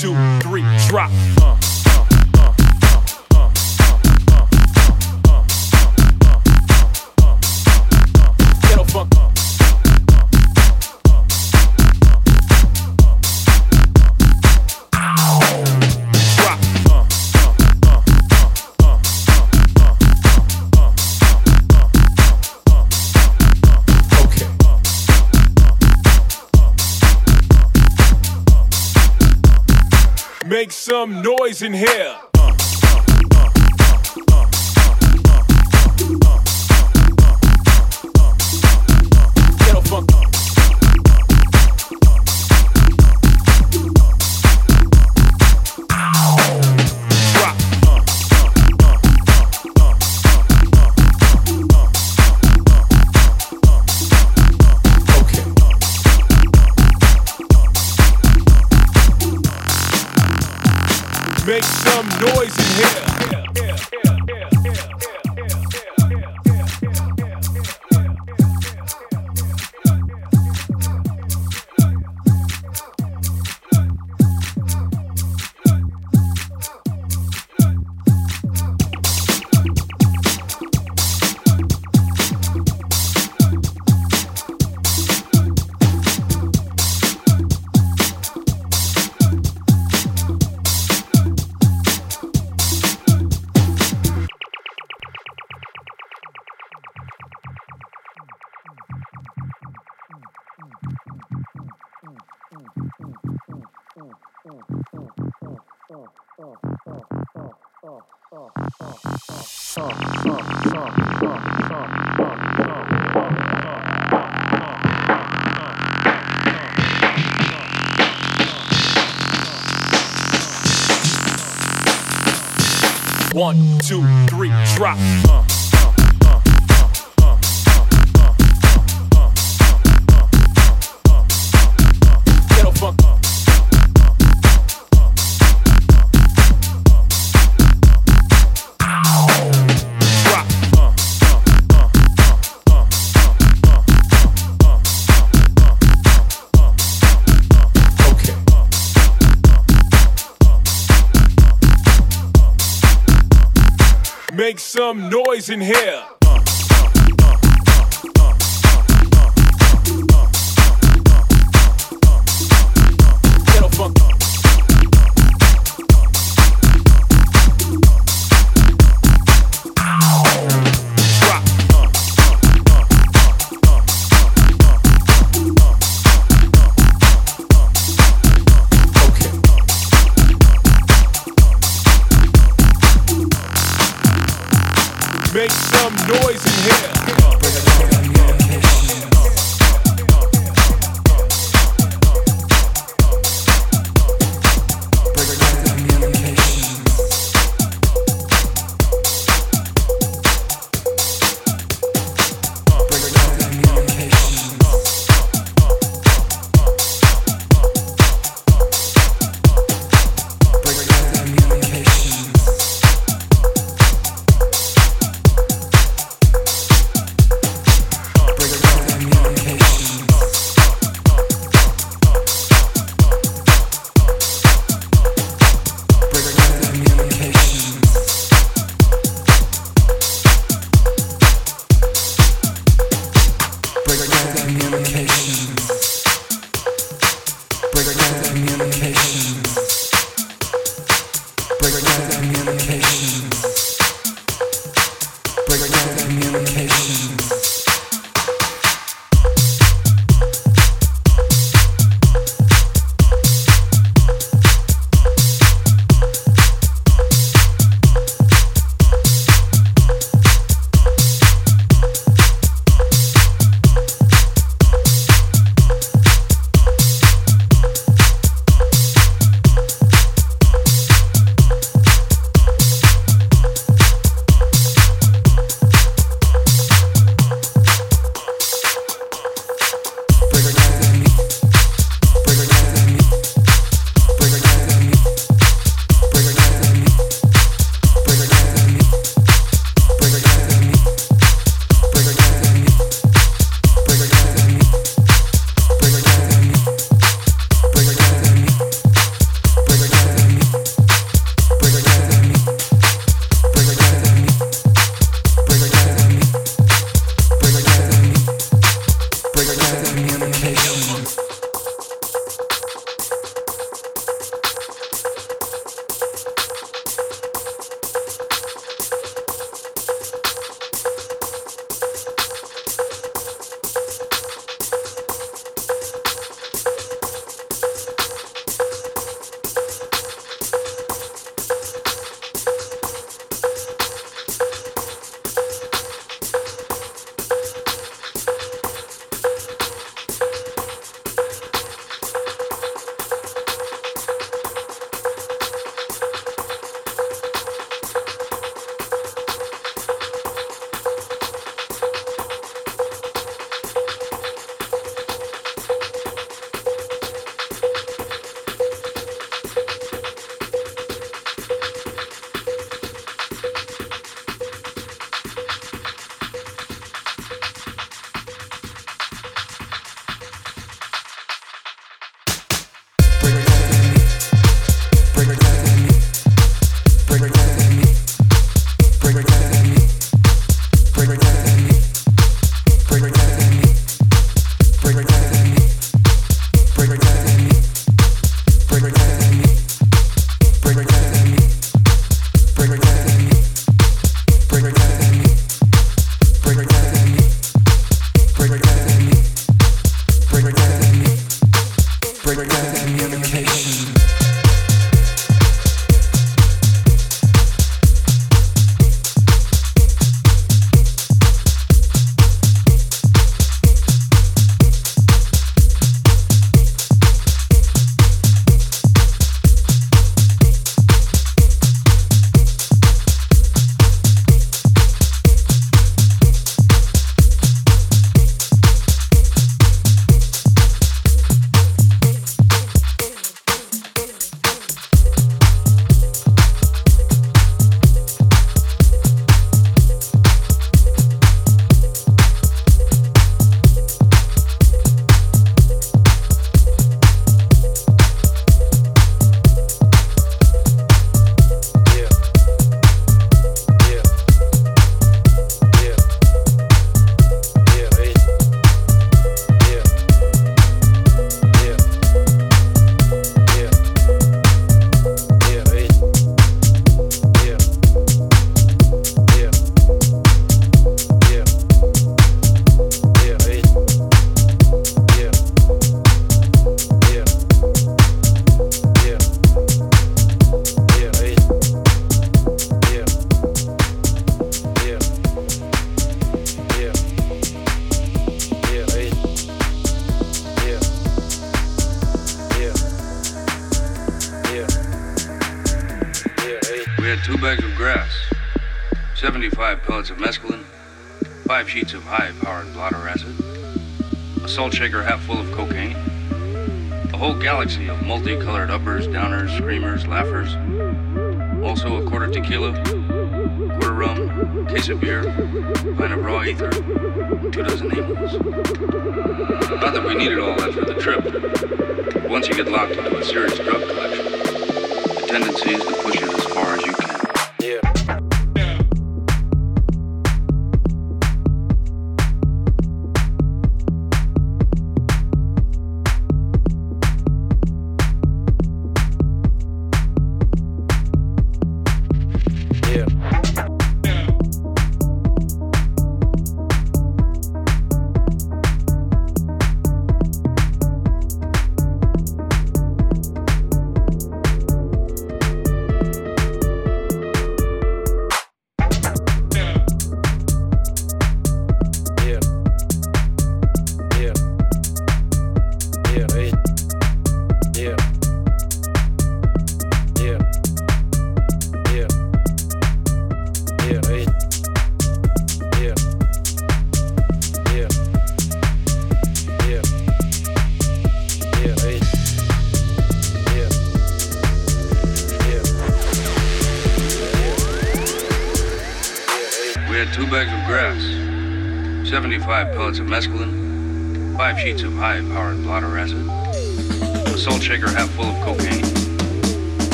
two, three, drop. Uh. Some noise in here. One, two, three, drop. Ghetto some noise in here.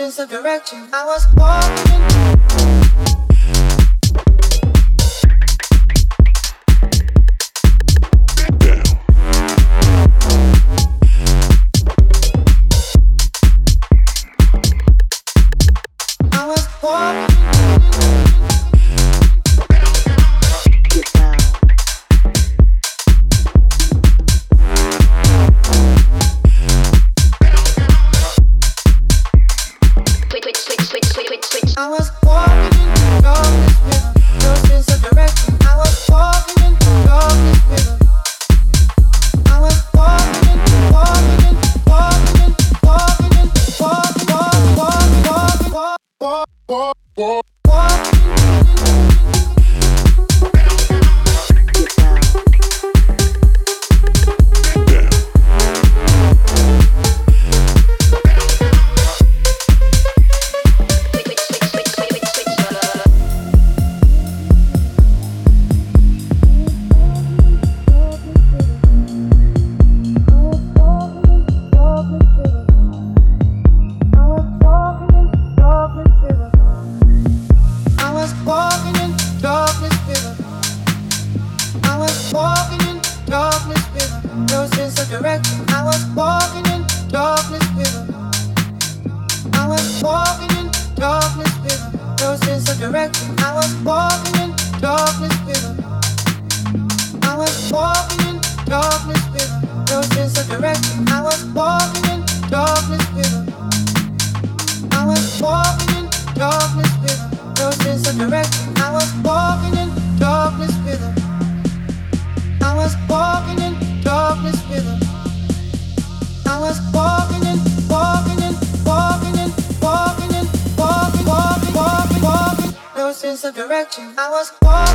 Sense of direction. I was walking searching. I was born.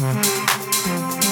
Música